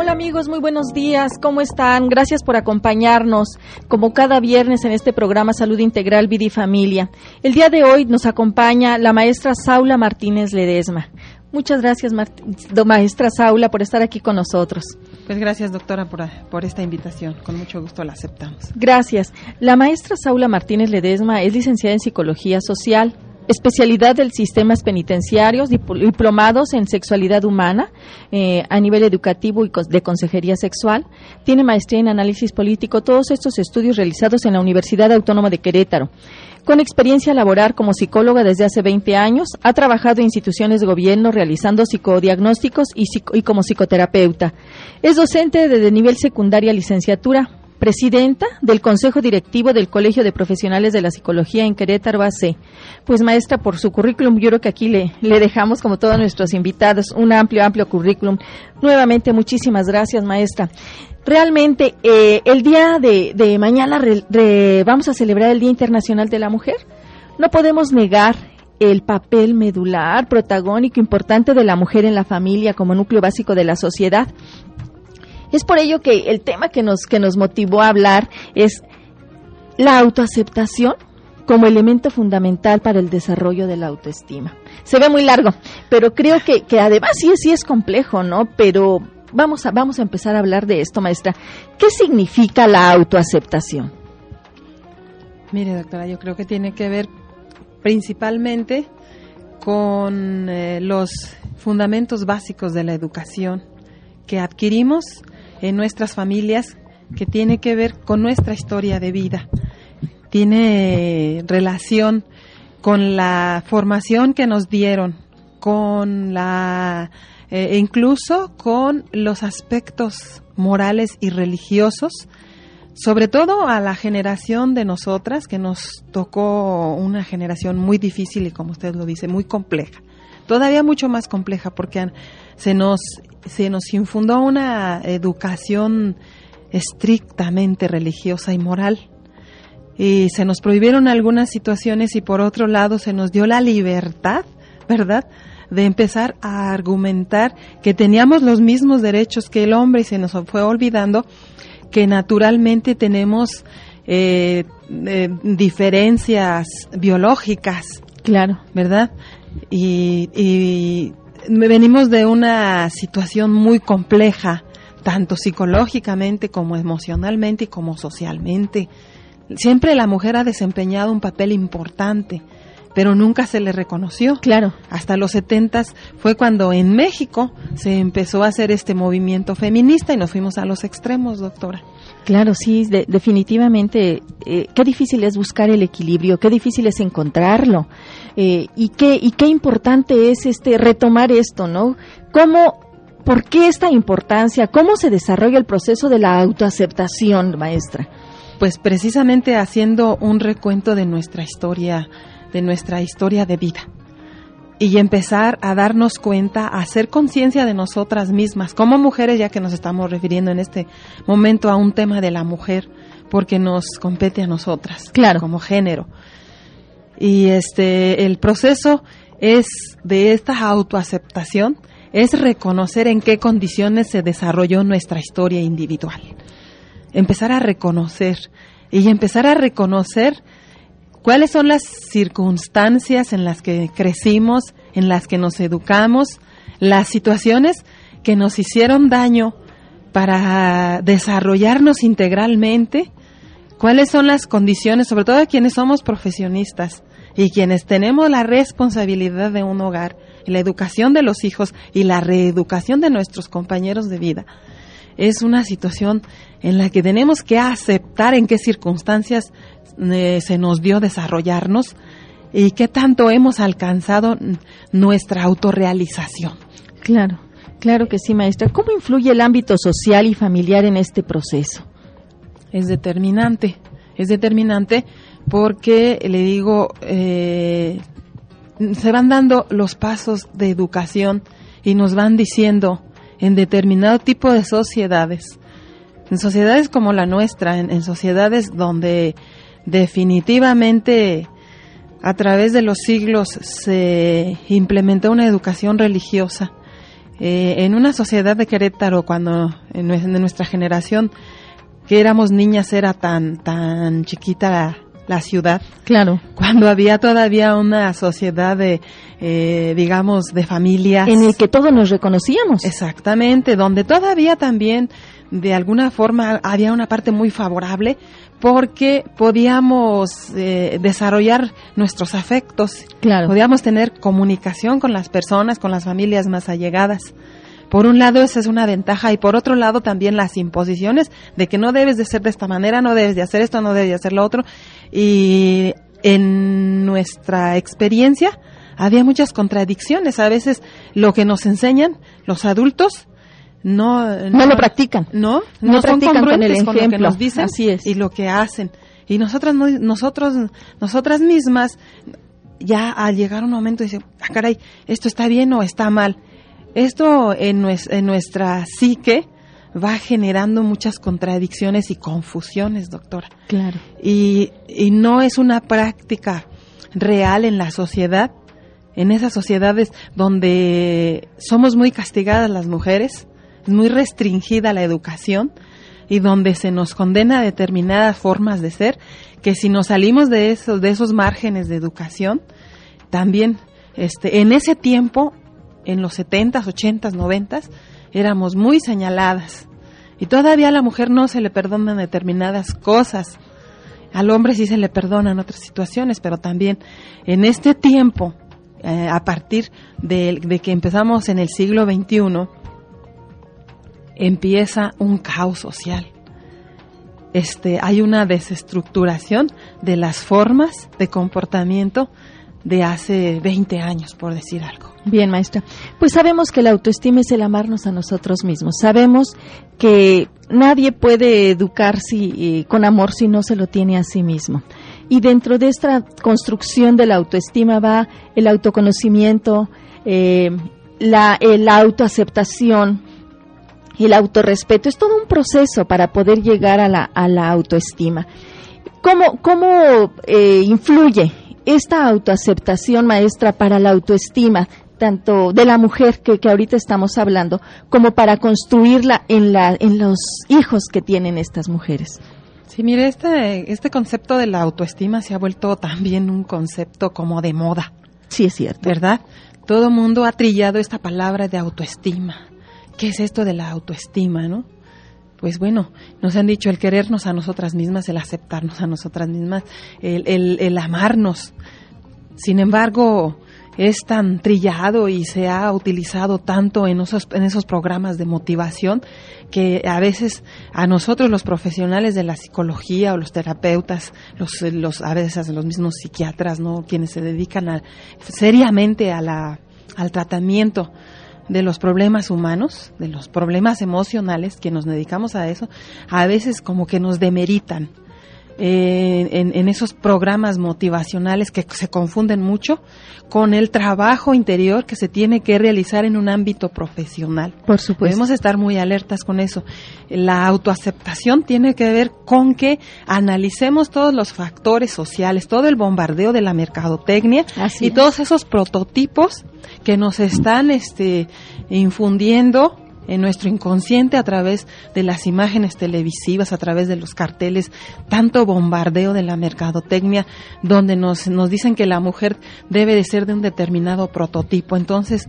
Hola amigos, muy buenos días. ¿Cómo están? Gracias por acompañarnos como cada viernes en este programa Salud Integral Vida y Familia. El día de hoy nos acompaña la maestra Saula Martínez Ledesma. Muchas gracias, maestra Saula, por estar aquí con nosotros. Pues gracias, doctora, por, por, esta invitación. Con mucho gusto la aceptamos. Gracias. La maestra Saula Martínez Ledesma es licenciada en Psicología Social, especialidad del sistemas penitenciarios, diplomados en sexualidad humana eh, a nivel educativo y de consejería sexual. Tiene maestría en análisis político, todos estos estudios realizados en la Universidad Autónoma de Querétaro. Con experiencia laboral como psicóloga desde hace 20 años, ha trabajado en instituciones de gobierno realizando psicodiagnósticos y, y como psicoterapeuta. Es docente de nivel secundaria licenciatura, presidenta del Consejo Directivo del Colegio de Profesionales de la Psicología en Querétaro AC. Pues maestra, por su currículum, yo creo que aquí le, dejamos, como todos nuestros invitados, un amplio, amplio currículum. Nuevamente, muchísimas gracias, maestra. Realmente, eh, el día de mañana vamos a celebrar el Día Internacional de la Mujer. No podemos negar el papel medular, protagónico, importante de la mujer en la familia como núcleo básico de la sociedad. Es por ello que el tema que nos, que nos motivó a hablar es la autoaceptación como elemento fundamental para el desarrollo de la autoestima. Se ve muy largo, pero creo que, que además sí, sí es complejo, ¿no? Pero vamos a, vamos a empezar a hablar de esto, maestra. ¿Qué significa la autoaceptación? Mire, doctora, yo creo que tiene que ver principalmente con eh, los fundamentos básicos de la educación que adquirimos en nuestras familias que tiene que ver con nuestra historia de vida. Tiene relación con la formación que nos dieron, con la eh, incluso con los aspectos morales y religiosos, sobre todo a la generación de nosotras que nos tocó una generación muy difícil y como usted lo dice, muy compleja. Todavía mucho más compleja porque se nos se nos infundó una educación estrictamente religiosa y moral. Y se nos prohibieron algunas situaciones y por otro lado se nos dio la libertad, ¿verdad?, de empezar a argumentar que teníamos los mismos derechos que el hombre y se nos fue olvidando que naturalmente tenemos eh, eh, diferencias biológicas. Claro. ¿Verdad? y venimos de una situación muy compleja, tanto psicológicamente como emocionalmente y como socialmente. Siempre la mujer ha desempeñado un papel importante, pero nunca se le reconoció. Claro. Hasta los setentas fue cuando en México se empezó a hacer este movimiento feminista y nos fuimos a los extremos, doctora. Claro, sí, definitivamente. Eh, qué difícil es buscar el equilibrio, qué difícil es encontrarlo. Eh, y, qué, y qué importante es este retomar esto, ¿no? ¿Cómo, por qué esta importancia? ¿Cómo se desarrolla el proceso de la autoaceptación, maestra? Pues precisamente haciendo un recuento de nuestra historia, de nuestra historia de vida y empezar a darnos cuenta, a hacer conciencia de nosotras mismas, como mujeres, ya que nos estamos refiriendo en este momento a un tema de la mujer, porque nos compete a nosotras, claro. como género. Y este, el proceso es de esta autoaceptación, es reconocer en qué condiciones se desarrolló nuestra historia individual. Empezar a reconocer y empezar a reconocer cuáles son las circunstancias en las que crecimos, en las que nos educamos, las situaciones que nos hicieron daño para desarrollarnos integralmente, cuáles son las condiciones, sobre todo quienes somos profesionistas y quienes tenemos la responsabilidad de un hogar, la educación de los hijos y la reeducación de nuestros compañeros de vida. Es una situación en la que tenemos que aceptar en qué circunstancias eh, se nos dio desarrollarnos y qué tanto hemos alcanzado nuestra autorrealización. Claro, claro que sí, maestra. ¿Cómo influye el ámbito social y familiar en este proceso? Es determinante, es determinante porque, le digo, eh, se van dando los pasos de educación y nos van diciendo en determinado tipo de sociedades, en sociedades como la nuestra, en sociedades donde definitivamente a través de los siglos se implementó una educación religiosa. Eh, en una sociedad de Querétaro, cuando en, nuestra generación, que éramos niñas, era tan, tan chiquita la, ciudad. Claro. Cuando había todavía una sociedad de, eh, digamos, de familias. En el que todos nos reconocíamos. Exactamente, donde todavía también, de alguna forma, había una parte muy favorable porque podíamos eh, desarrollar nuestros afectos, claro. podíamos tener comunicación con las personas, con las familias más allegadas. Por un lado esa es una ventaja y por otro lado también las imposiciones de que no debes de ser de esta manera, no debes de hacer esto, no debes de hacer lo otro. Y en nuestra experiencia había muchas contradicciones. A veces lo que nos enseñan los adultos no, no, lo practican. No, no, practican con el ejemplo. lo que nos dicen Así es. y lo que hacen. Y nosotras, nosotros, nosotras mismas, ya al llegar un momento, dicen, ah, caray, esto está bien o está mal. Esto en, en nuestra psique va generando muchas contradicciones y confusiones, doctora. Claro. Y, y no es una práctica real en la sociedad, en esas sociedades donde somos muy castigadas las mujeres, muy restringida la educación y donde se nos condena a determinadas formas de ser, que si nos salimos de esos, de esos márgenes de educación, también este, en ese tiempo, en los 70s, 80s, 90s, éramos muy señaladas. Y todavía a la mujer no se le perdonan determinadas cosas. Al hombre sí se le perdonan otras situaciones, pero también en este tiempo, eh, a partir de, de que empezamos en el siglo XXI, empieza un caos social. Este, hay una desestructuración de las formas de comportamiento de hace 20 años, por decir algo. Bien, maestra. Pues sabemos que la autoestima es el amarnos a nosotros mismos. Sabemos que nadie puede educarse eh, con amor si no se lo tiene a sí mismo. Y dentro de esta construcción de la autoestima va el autoconocimiento, eh, la, la autoaceptación, el autorrespeto. Es todo un proceso para poder llegar a la, a la autoestima. ¿Cómo, cómo eh, influye esta autoaceptación, maestra, para la autoestima, tanto de la mujer que, que ahorita estamos hablando, como para construirla en, la, en los hijos que tienen estas mujeres? Sí, mire, este, este concepto de la autoestima se ha vuelto también un concepto como de moda. Sí, es cierto. ¿Verdad? Todo mundo ha trillado esta palabra de autoestima. ¿qué es esto de la autoestima, no? Pues bueno, nos han dicho el querernos a nosotras mismas, el aceptarnos a nosotras mismas, el, el, amarnos. Sin embargo, es tan trillado y se ha utilizado tanto en esos, en esos programas de motivación que a veces a nosotros los profesionales de la psicología o los terapeutas, los, los a veces los mismos psiquiatras, no, quienes se dedican a, seriamente a la, al tratamiento de los problemas humanos, de los problemas emocionales, que nos dedicamos a eso, a veces como que nos demeritan eh, en, esos programas motivacionales que se confunden mucho con el trabajo interior que se tiene que realizar en un ámbito profesional. Por supuesto. Debemos estar muy alertas con eso. La autoaceptación tiene que ver con que analicemos todos los factores sociales, todo el bombardeo de la mercadotecnia y todos esos prototipos que nos están este, infundiendo en nuestro inconsciente a través de las imágenes televisivas, a través de los carteles, tanto bombardeo de la mercadotecnia, donde nos, nos dicen que la mujer debe de ser de un determinado prototipo. Entonces,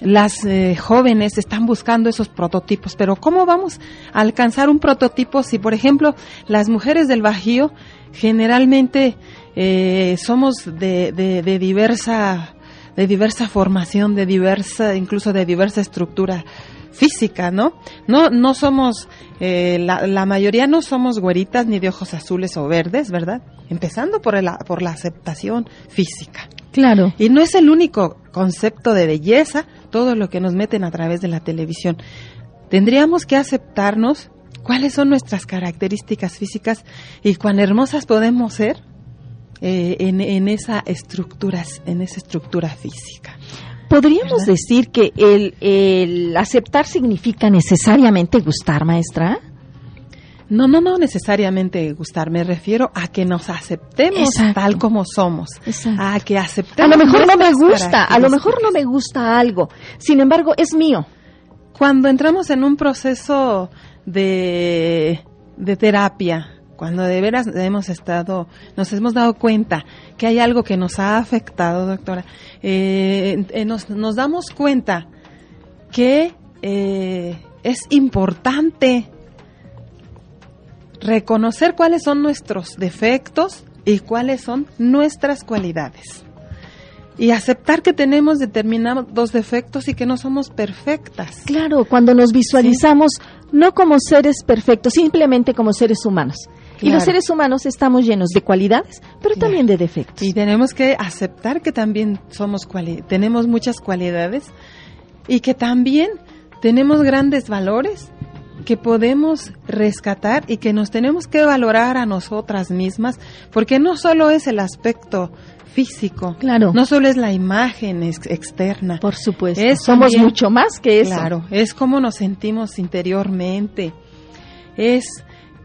las eh, jóvenes están buscando esos prototipos, pero ¿cómo vamos a alcanzar un prototipo si, por ejemplo, las mujeres del Bajío generalmente eh, somos de, de, de diversa de diversa formación, de diversa, incluso de diversa estructura física, ¿no? No, no somos, eh, la, la, mayoría no somos güeritas ni de ojos azules o verdes, ¿verdad? Empezando por, el, por la aceptación física. Claro. Y no es el único concepto de belleza, todo lo que nos meten a través de la televisión. Tendríamos que aceptarnos cuáles son nuestras características físicas y cuán hermosas podemos ser eh, en, en, esa estructura, en esa estructura física. ¿Podríamos decir que el, aceptar significa necesariamente gustar, maestra? No, no, no necesariamente gustar. Me refiero a que nos aceptemos tal como somos. A que aceptemos. A lo mejor no me gusta, a lo mejor no me gusta algo. Sin embargo, es mío. cuando entramos en un proceso de, de terapia, cuando de veras hemos estado, nos hemos dado cuenta que hay algo que nos ha afectado, doctora, eh, eh, nos, nos, damos cuenta que eh, es importante reconocer cuáles son nuestros defectos y cuáles son nuestras cualidades. Y aceptar que tenemos determinados defectos y que no somos perfectas. Claro, cuando nos visualizamos no como seres perfectos, simplemente como seres humanos. Y los seres humanos estamos llenos de cualidades, pero también de defectos. Y tenemos que aceptar que también somos tenemos muchas cualidades y que también tenemos grandes valores que podemos rescatar y que nos tenemos que valorar a nosotras mismas, porque no solo es el aspecto físico, claro, no solo es la imagen externa, por supuesto, somos mucho más que eso, claro, es cómo nos sentimos interiormente, es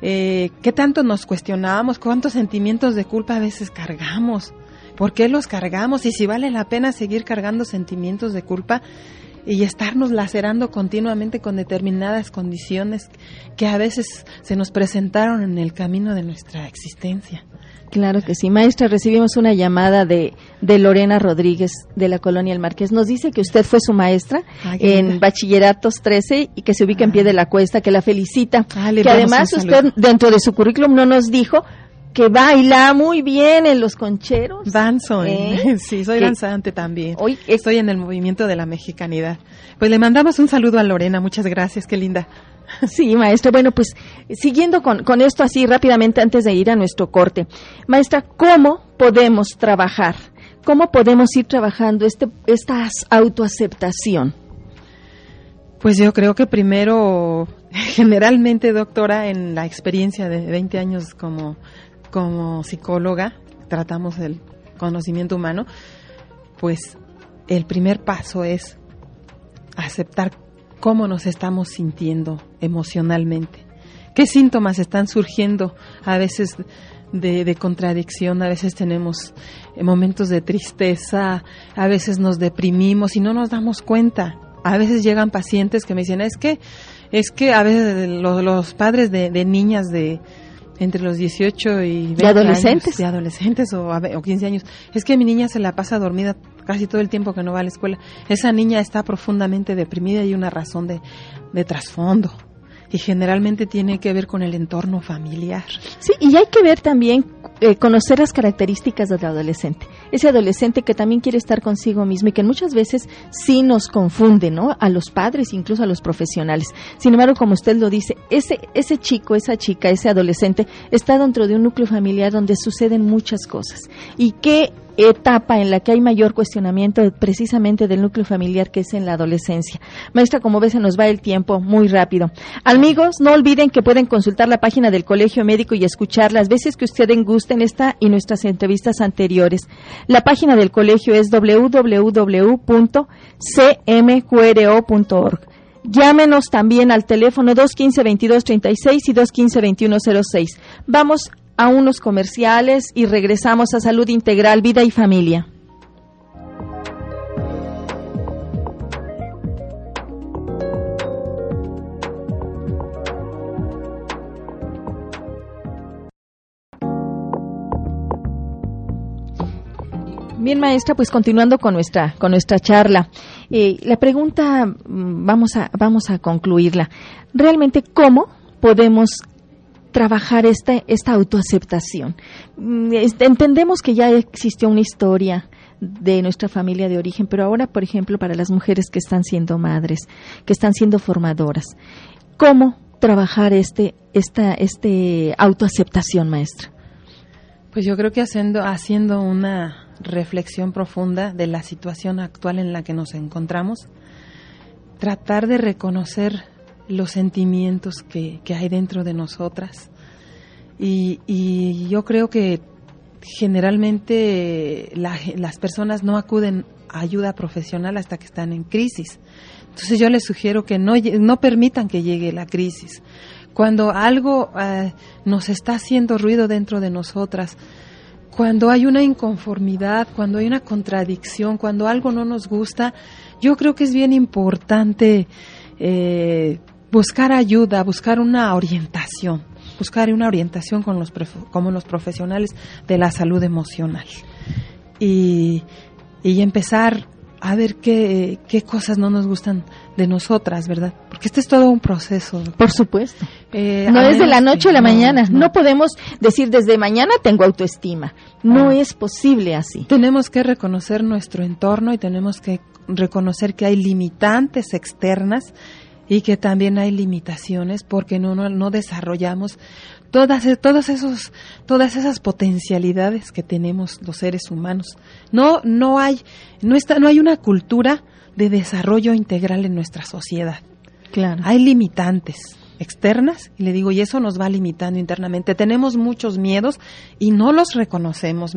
eh, qué tanto nos cuestionamos, cuántos sentimientos de culpa a veces cargamos, por qué los cargamos y si vale la pena seguir cargando sentimientos de culpa y estarnos lacerando continuamente con determinadas condiciones que a veces se nos presentaron en el camino de nuestra existencia. Claro que sí. Maestra, recibimos una llamada de, de Lorena Rodríguez de la Colonia El Marqués. Nos dice que usted fue su maestra en Bachilleratos 13 y que se ubica en pie de la cuesta, que la felicita. Ah, que además usted dentro de su currículum no nos dijo que baila muy bien en los concheros. Danzo, ¿Eh? sí, soy danzante también. Hoy estoy en el movimiento de la mexicanidad. Pues le mandamos un saludo a Lorena, muchas gracias, qué linda. Sí, maestra. Bueno, pues siguiendo con, con esto así rápidamente antes de ir a nuestro corte. Maestra, ¿cómo podemos trabajar? ¿Cómo podemos ir trabajando este, esta autoaceptación? Pues yo creo que primero, generalmente, doctora, en la experiencia de 20 años como como psicóloga, tratamos el conocimiento humano, pues el primer paso es aceptar cómo nos estamos sintiendo emocionalmente. ¿Qué síntomas están surgiendo? A veces de, contradicción, a veces tenemos momentos de tristeza, a veces nos deprimimos y no nos damos cuenta. A veces llegan pacientes que me dicen, es que, es que a veces los, padres de niñas de, entre los 18 y 20 ¿De adolescentes? de adolescentes o, o 15 años. Es que mi niña se la pasa dormida casi todo el tiempo que no va a la escuela. Esa niña está profundamente deprimida y una razón de, de trasfondo y generalmente tiene que ver con el entorno familiar. Sí, y hay que ver también, eh, conocer las características del adolescente. Ese adolescente que también quiere estar consigo mismo y que muchas veces sí nos confunde, ¿no? A los padres, incluso a los profesionales. Sin embargo, como usted lo dice, ese, ese chico, esa chica, ese adolescente está dentro de un núcleo familiar donde suceden muchas cosas. Y que etapa en la que hay mayor cuestionamiento precisamente del núcleo familiar que es en la adolescencia. Maestra, como ves, se nos va el tiempo muy rápido. Amigos, no olviden que pueden consultar la página del Colegio Médico y escuchar las veces que ustedes gusten esta y nuestras entrevistas anteriores. La página del colegio es www.cmqro.org. Llámenos también al teléfono 215-2236 y 215-2106. Vamos a unos comerciales y regresamos a Salud Integral, Vida y Familia. Bien, maestra, pues continuando con nuestra con nuestra charla, eh, la pregunta mm, vamos a vamos a concluirla. Realmente, ¿cómo podemos trabajar esta, esta autoaceptación. Mm, entendemos que ya existió una historia de nuestra familia de origen, pero ahora, por ejemplo, para las mujeres que están siendo madres, que están siendo formadoras, ¿cómo trabajar este, esta este autoaceptación, maestra? Pues yo creo que haciendo, haciendo una reflexión profunda de la situación actual en la que nos encontramos, tratar de reconocer los sentimientos que, hay dentro de nosotras. Y, yo creo que generalmente las personas no acuden a ayuda profesional hasta que están en crisis. Entonces yo les sugiero que no, no permitan que llegue la crisis. Cuando algo eh, nos está haciendo ruido dentro de nosotras, cuando hay una inconformidad, cuando hay una contradicción, cuando algo no nos gusta, yo creo que es bien importante eh, buscar ayuda, buscar una orientación, buscar una orientación con los, como los profesionales de la salud emocional y, y empezar a ver qué, qué cosas no nos gustan de nosotras, ¿verdad? Porque este es todo un proceso. Por supuesto. Eh, no es de la noche a la mañana. No. podemos decir desde mañana tengo autoestima. No, es posible así. Tenemos que reconocer nuestro entorno y tenemos que reconocer que hay limitantes externas y que también hay limitaciones porque no, no, no desarrollamos todas, todas, esos, todas esas potencialidades que tenemos los seres humanos. No, no, hay, no, está, no hay una cultura de desarrollo integral en nuestra sociedad. Claro. Hay limitantes externas y le digo, y eso nos va limitando internamente. Tenemos muchos miedos y no los reconocemos.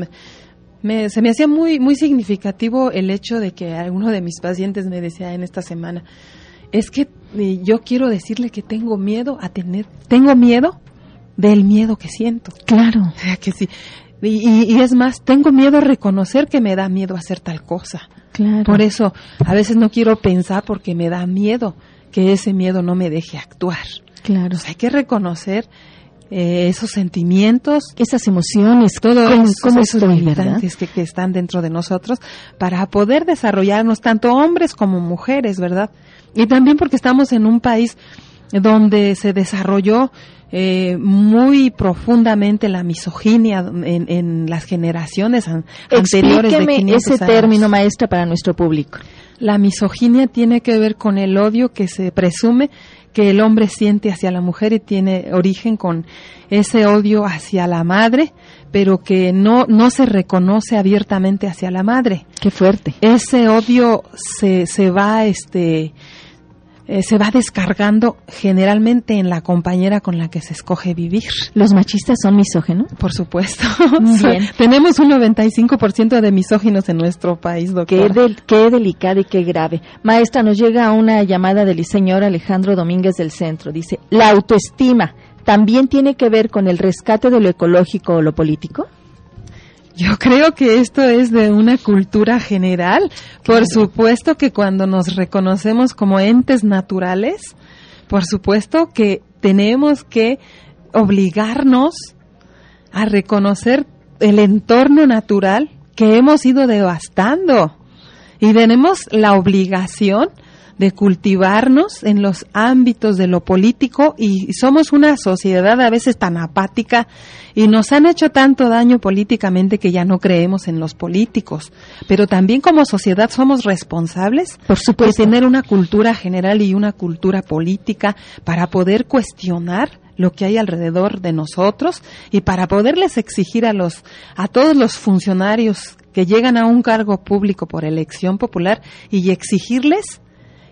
Me, se me hacía muy, muy significativo el hecho de que alguno de mis pacientes me decía en esta semana, es que eh, yo quiero decirle que tengo miedo a tener, tengo miedo del miedo que siento. Claro. que sí. Y, y, es más, tengo miedo a reconocer que me da miedo hacer tal cosa. Claro. Por eso a veces no quiero pensar porque me da miedo que ese miedo no me deje actuar. Claro. hay que reconocer eh, esos sentimientos, esas emociones, todos esos limitantes que, que, están dentro de nosotros para poder desarrollarnos tanto hombres como mujeres, ¿verdad? Y también porque estamos en un país donde se desarrolló eh, muy profundamente la misoginia en, en las generaciones anteriores de 500 ese término, maestra, para nuestro público. La misoginia tiene que ver con el odio que se presume que el hombre siente hacia la mujer y tiene origen con ese odio hacia la madre, pero que no, no se reconoce abiertamente hacia la madre. Qué fuerte. Ese odio se, se va, este, eh, se va descargando generalmente en la compañera con la que se escoge vivir. ¿Los machistas son misógenos? Por supuesto. Tenemos un 95% de misóginos en nuestro país, doctor. Qué, qué delicado y qué grave. Maestra, nos llega una llamada del señor Alejandro Domínguez del Centro. Dice, ¿la autoestima también tiene que ver con el rescate de lo ecológico o lo político? Yo creo que esto es de una cultura general. Por supuesto que cuando nos reconocemos como entes naturales, por supuesto que tenemos que obligarnos a reconocer el entorno natural que hemos ido devastando. Y tenemos la obligación de cultivarnos en los ámbitos de lo político y somos una sociedad a veces tan apática y nos han hecho tanto daño políticamente que ya no creemos en los políticos. Pero también como sociedad somos responsables Por de tener una cultura general y una cultura política para poder cuestionar lo que hay alrededor de nosotros y para poderles exigir a los a todos los funcionarios que llegan a un cargo público por elección popular y exigirles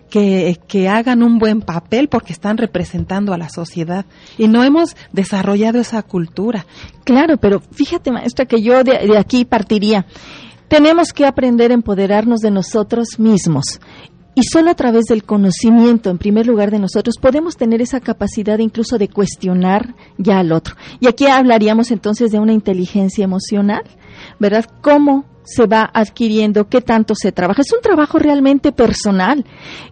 que, que, hagan un buen papel porque están representando a la sociedad y no hemos desarrollado esa cultura. Claro, pero fíjate, maestra, que yo de, aquí partiría. Tenemos que aprender a empoderarnos de nosotros mismos y solo a través del conocimiento, en primer lugar, de nosotros, podemos tener esa capacidad incluso de cuestionar ya al otro. Y aquí hablaríamos entonces de una inteligencia emocional, ¿verdad? ¿Cómo se va adquiriendo, qué tanto se trabaja. Es un trabajo realmente personal,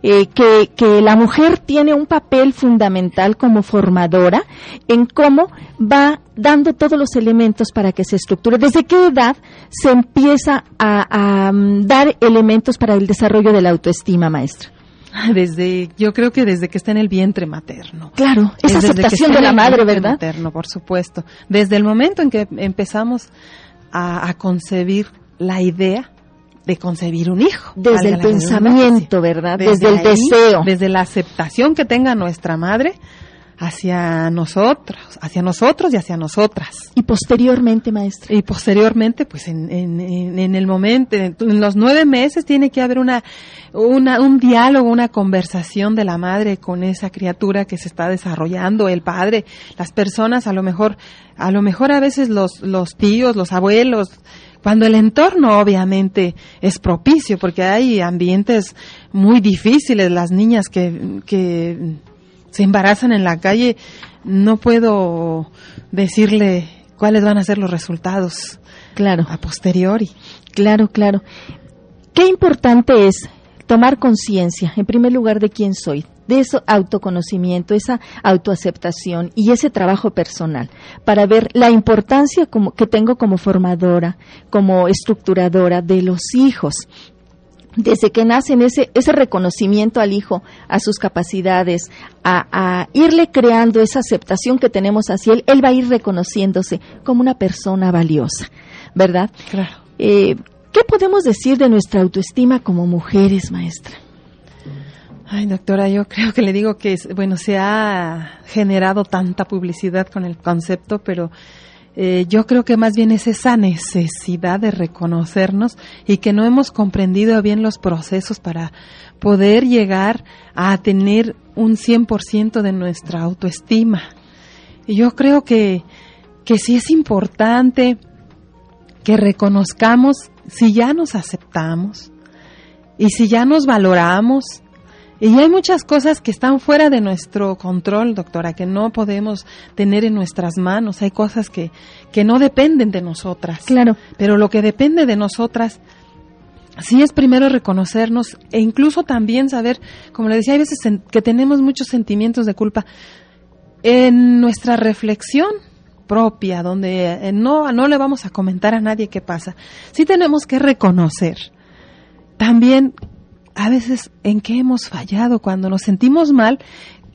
eh, que, que la mujer tiene un papel fundamental como formadora en cómo va dando todos los elementos para que se estructure. ¿Desde qué edad se empieza a, a mm, dar elementos para el desarrollo de la autoestima, maestra? Desde, yo creo que desde que está en el vientre materno. Claro, esa aceptación de la madre, ¿verdad? Materno, por supuesto. Desde el momento en que empezamos a, a concebir la idea de concebir un hijo. Desde el pensamiento, ¿verdad? Desde, el deseo. Desde la aceptación que tenga nuestra madre hacia nosotros, hacia nosotros y hacia nosotras. Y posteriormente, maestra. Y posteriormente, pues en, en, en el momento, en los nueve meses tiene que haber una, una, un diálogo, una conversación de la madre con esa criatura que se está desarrollando, el padre, las personas, a lo mejor, a lo mejor a veces los, los tíos, los abuelos, cuando el entorno obviamente es propicio, porque hay ambientes muy difíciles, las niñas que, que se embarazan en la calle, no puedo decirle cuáles van a ser los resultados. Claro. A posteriori. Claro, claro. Qué importante es tomar conciencia, en primer lugar, de quién soy, de ese autoconocimiento, esa autoaceptación y ese trabajo personal para ver la importancia como, que tengo como formadora, como estructuradora de los hijos desde que nacen ese, ese reconocimiento al hijo, a sus capacidades, a, irle creando esa aceptación que tenemos hacia él, él va a ir reconociéndose como una persona valiosa, ¿verdad? Claro. Eh, ¿Qué podemos decir de nuestra autoestima como mujeres, maestra? Ay, doctora, yo creo que le digo que, bueno, se ha generado tanta publicidad con el concepto, pero eh, yo creo que más bien es esa necesidad de reconocernos y que no hemos comprendido bien los procesos para poder llegar a tener un 100% de nuestra autoestima. Y yo creo que, que sí es importante que reconozcamos si ya nos aceptamos y si ya nos valoramos y hay muchas cosas que están fuera de nuestro control, doctora, que no podemos tener en nuestras manos. Hay cosas que, que no dependen de nosotras. Claro. Pero lo que depende de nosotras sí es primero reconocernos e incluso también saber, como le decía, hay veces que tenemos muchos sentimientos de culpa. En nuestra reflexión propia, donde eh, no, no le vamos a comentar a nadie qué pasa, sí tenemos que reconocer también a veces en qué hemos fallado cuando nos sentimos mal,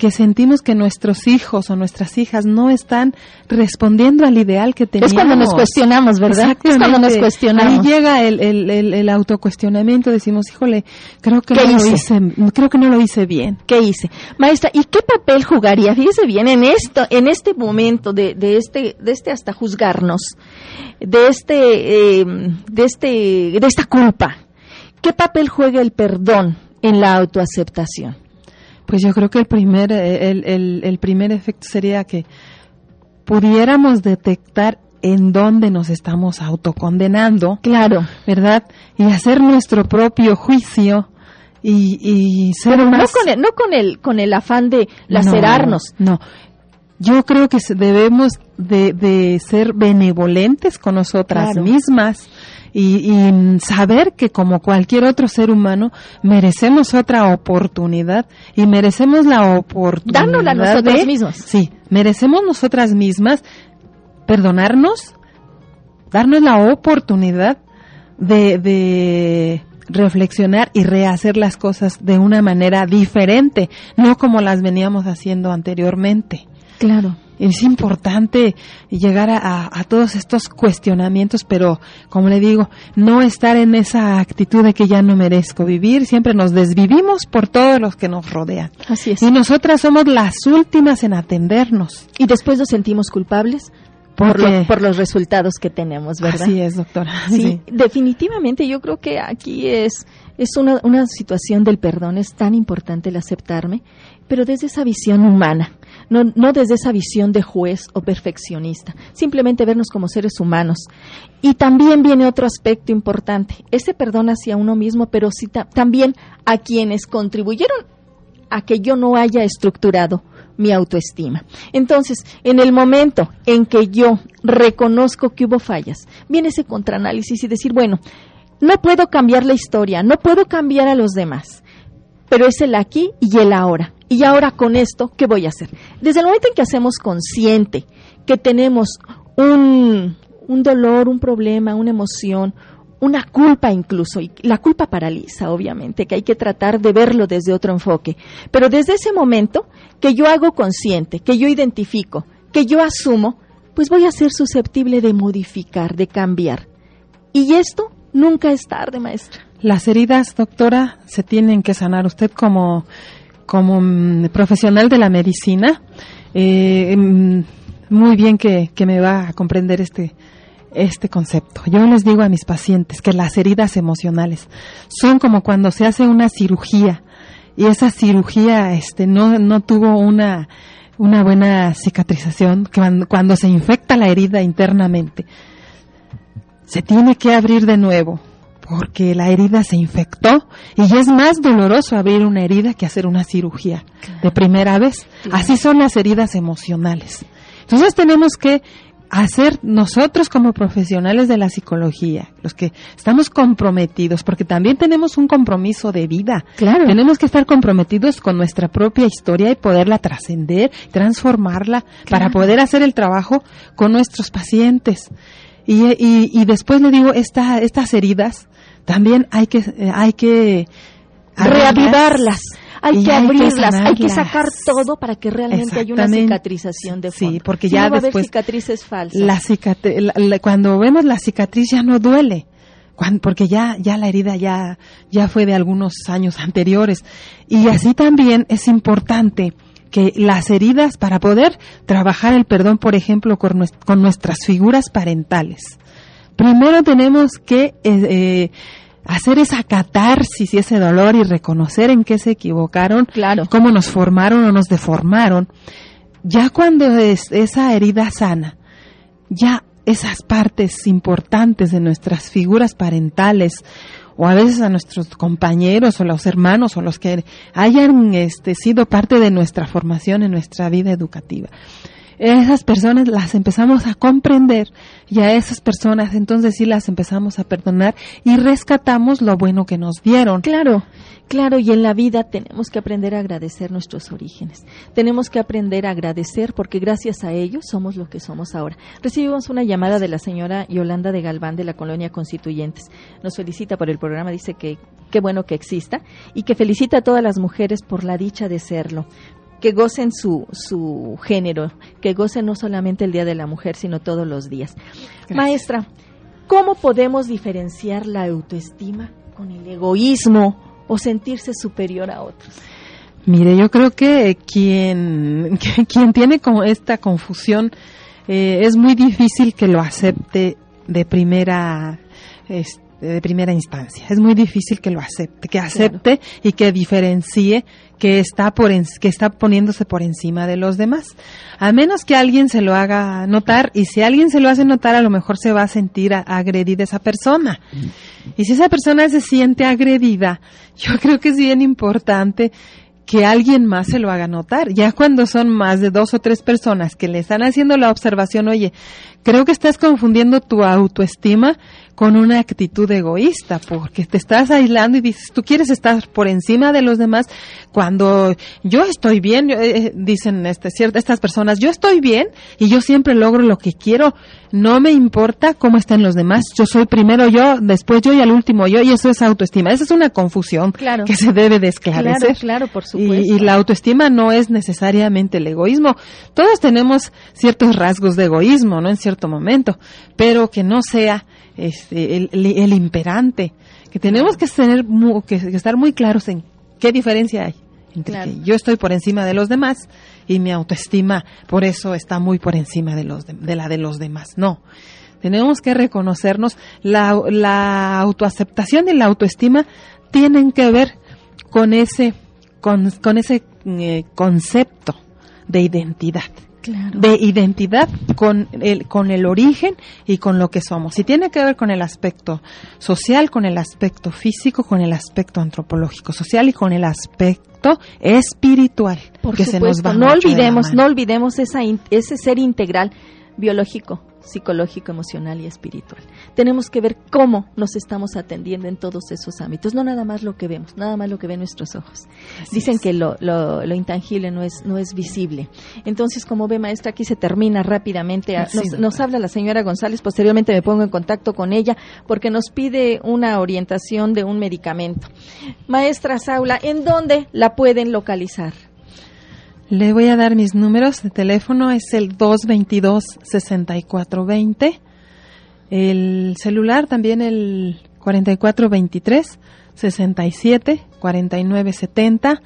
que sentimos que nuestros hijos o nuestras hijas no están respondiendo al ideal que teníamos. Es cuando nos cuestionamos, ¿verdad? Es cuando nos cuestionamos. Ahí llega el, el, el, autocuestionamiento, decimos, híjole, creo que, no lo hice, creo que no lo hice bien. ¿Qué hice? Maestra, ¿y qué papel jugaría? Fíjese bien, en esto, en este momento de, de este, de este hasta juzgarnos, de este, eh, de este, de esta culpa, ¿Qué papel juega el perdón en la autoaceptación? Pues yo creo que el primer, eh, el, primer efecto sería que pudiéramos detectar en dónde nos estamos autocondenando. Claro. ¿Verdad? Y hacer nuestro propio juicio y, ser Pero no con el, no con el, con el afán de lacerarnos. No, Yo creo que debemos de, ser benevolentes con nosotras mismas y, saber que como cualquier otro ser humano merecemos otra oportunidad y merecemos la oportunidad dándola nosotras mismas. Sí, merecemos nosotras mismas perdonarnos, darnos la oportunidad de, de reflexionar y rehacer las cosas de una manera diferente, no como las veníamos haciendo anteriormente. Claro es importante llegar a, todos estos cuestionamientos, pero como le digo, no estar en esa actitud de que ya no merezco vivir, siempre nos desvivimos por todos los que nos rodean. Así es. Y nosotras somos las últimas en atendernos. Y después nos sentimos culpables por, por, los resultados que tenemos, ¿verdad? Así es, doctora. Sí, definitivamente yo creo que aquí es, es una, una situación del perdón, es tan importante el aceptarme, pero desde esa visión humana, no, no desde esa visión de juez o perfeccionista, simplemente vernos como seres humanos. Y también viene otro aspecto importante, ese perdón hacia uno mismo, pero sí también a quienes contribuyeron a que yo no haya estructurado mi autoestima. Entonces, en el momento en que yo reconozco que hubo fallas, viene ese contraanálisis y decir, bueno, no puedo cambiar la historia, no puedo cambiar a los demás, pero es el aquí y el ahora. Y ahora con esto, ¿qué voy a hacer? Desde el momento en que hacemos consciente que tenemos un, un dolor, un problema, una emoción, una culpa incluso, y la culpa paraliza, obviamente, que hay que tratar de verlo desde otro enfoque. Pero desde ese momento que yo hago consciente, que yo identifico, que yo asumo, pues voy a ser susceptible de modificar, de cambiar. Y esto nunca es tarde, maestra. Las heridas, doctora, se tienen que sanar. Usted como, como mm, profesional de la medicina, eh, mm, muy bien que, que me va a comprender este, este concepto. Yo les digo a mis pacientes que las heridas emocionales son como cuando se hace una cirugía y esa cirugía este no no tuvo una una buena cicatrización cuando, cuando se infecta la herida internamente se tiene que abrir de nuevo porque la herida se infectó y es más doloroso abrir una herida que hacer una cirugía de primera vez. Así son las heridas emocionales. Entonces tenemos que hacer nosotros como profesionales de la psicología, los que estamos comprometidos, porque también tenemos un compromiso de vida. Claro. Tenemos que estar comprometidos con nuestra propia historia y poderla trascender, transformarla, para poder hacer el trabajo con nuestros pacientes. Y, y, y después le digo, esta, estas heridas también hay que, eh, hay que reavivarlas hay que abrirlas, hay que, sacar todo para que realmente haya una cicatrización de fondo. Sí, porque ya no va después cicatrices falsas. La cuando vemos la cicatriz ya no duele. porque ya, ya la herida ya, ya fue de algunos años anteriores. Y así también es importante que las heridas, para poder trabajar el perdón, por ejemplo, con, con nuestras figuras parentales, primero tenemos que eh, eh hacer esa catarsis y ese dolor y reconocer en qué se equivocaron, claro. cómo nos formaron o nos deformaron, ya cuando es esa herida sana, ya esas partes importantes de nuestras figuras parentales o a veces a nuestros compañeros o los hermanos o los que hayan este, sido parte de nuestra formación en nuestra vida educativa esas personas las empezamos a comprender y a esas personas entonces sí las empezamos a perdonar y rescatamos lo bueno que nos dieron. Claro, claro, y en la vida tenemos que aprender a agradecer nuestros orígenes. Tenemos que aprender a agradecer porque gracias a ellos somos lo que somos ahora. Recibimos una llamada de la señora Yolanda de Galván de la colonia Constituyentes. Nos felicita por el programa, dice que qué bueno que exista y que felicita a todas las mujeres por la dicha de serlo que gocen su, su género, que gocen no solamente el Día de la Mujer, sino todos los días. Maestra, ¿cómo podemos diferenciar la autoestima con el egoísmo o sentirse superior a otros? Mire, yo creo que quien, quien tiene como esta confusión eh, es muy difícil que lo acepte de primera este, de primera instancia. Es muy difícil que lo acepte, que acepte y que diferencie que está por que está poniéndose por encima de los demás. A menos que alguien se lo haga notar y si alguien se lo hace notar a lo mejor se va a sentir agredida esa persona. Y si esa persona se siente agredida, yo creo que es bien importante que alguien más se lo haga notar. Ya cuando son más de dos o tres personas que le están haciendo la observación, oye, creo que estás confundiendo tu autoestima con una actitud egoísta, porque te estás aislando y dices, tú quieres estar por encima de los demás, cuando yo estoy bien, eh, eh, dicen este, ciertas, estas personas, yo estoy bien y yo siempre logro lo que quiero, no me importa cómo están los demás, yo soy primero yo, después yo y al último yo, y eso es autoestima. Esa es una confusión que se debe de esclarecer. Claro, por supuesto. Y, y la autoestima no es necesariamente el egoísmo. Todos tenemos ciertos rasgos de egoísmo, ¿no? En cierto momento, pero que no sea este, el, imperante, que tenemos que tener que, estar muy claros en qué diferencia hay entre que yo estoy por encima de los demás y mi autoestima por eso está muy por encima de los de, la de los demás. No, tenemos que reconocernos la, la autoaceptación y la autoestima tienen que ver con ese con, con ese eh, concepto de identidad de identidad con el, con el origen y con lo que somos. Y tiene que ver con el aspecto social, con el aspecto físico, con el aspecto antropológico social y con el aspecto espiritual. Porque se nos va no olvidemos, no olvidemos esa, ese ser integral biológico, psicológico, emocional y espiritual. Tenemos que ver cómo nos estamos atendiendo en todos esos ámbitos, no nada más lo que vemos, nada más lo que ven nuestros ojos. Dicen que lo, lo, intangible no es, no es visible. Entonces, como ve maestra, aquí se termina rápidamente. Nos, nos, habla la señora González, posteriormente me pongo en contacto con ella porque nos pide una orientación de un medicamento. Maestra Saula, ¿en dónde la pueden localizar? Le voy a dar mis números de teléfono, es el 222-6420. El celular también el 4423-67-4970.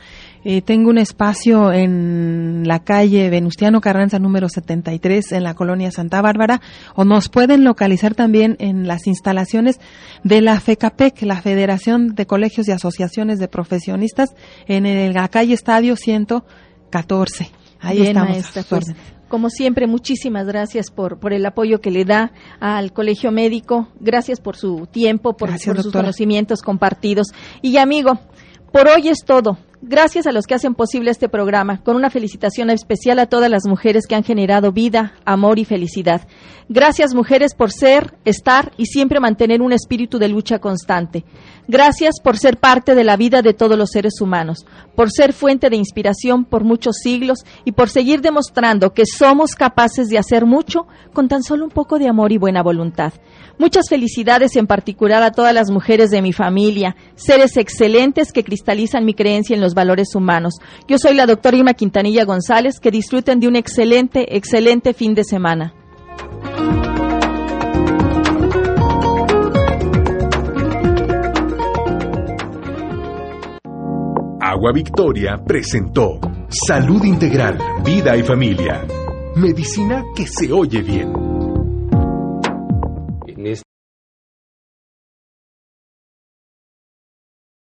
Eh, tengo un espacio en la calle Venustiano Carranza número 73 en la colonia Santa Bárbara o nos pueden localizar también en las instalaciones de la FECAPEC, la Federación de Colegios y Asociaciones de Profesionistas en la calle Estadio 100 14. Ahí estamos. Maestra, pues, como siempre, muchísimas gracias por, por el apoyo que le da al Colegio Médico. Gracias por su tiempo, por, por sus conocimientos compartidos. Y amigo, por hoy es todo. Gracias a los que hacen posible este programa, con una felicitación especial a todas las mujeres que han generado vida, amor y felicidad. Gracias mujeres por ser, estar y siempre mantener un espíritu de lucha constante. Gracias por ser parte de la vida de todos los seres humanos, por ser fuente de inspiración por muchos siglos y por seguir demostrando que somos capaces de hacer mucho con tan solo un poco de amor y buena voluntad. Muchas felicidades en particular a todas las mujeres de mi familia, seres excelentes que cristalizan mi creencia en valores humanos. Yo soy la doctora Irma Quintanilla González. Que disfruten de un excelente, excelente fin de semana. Agua Victoria presentó Salud Integral, Vida y Familia. Medicina que se oye bien.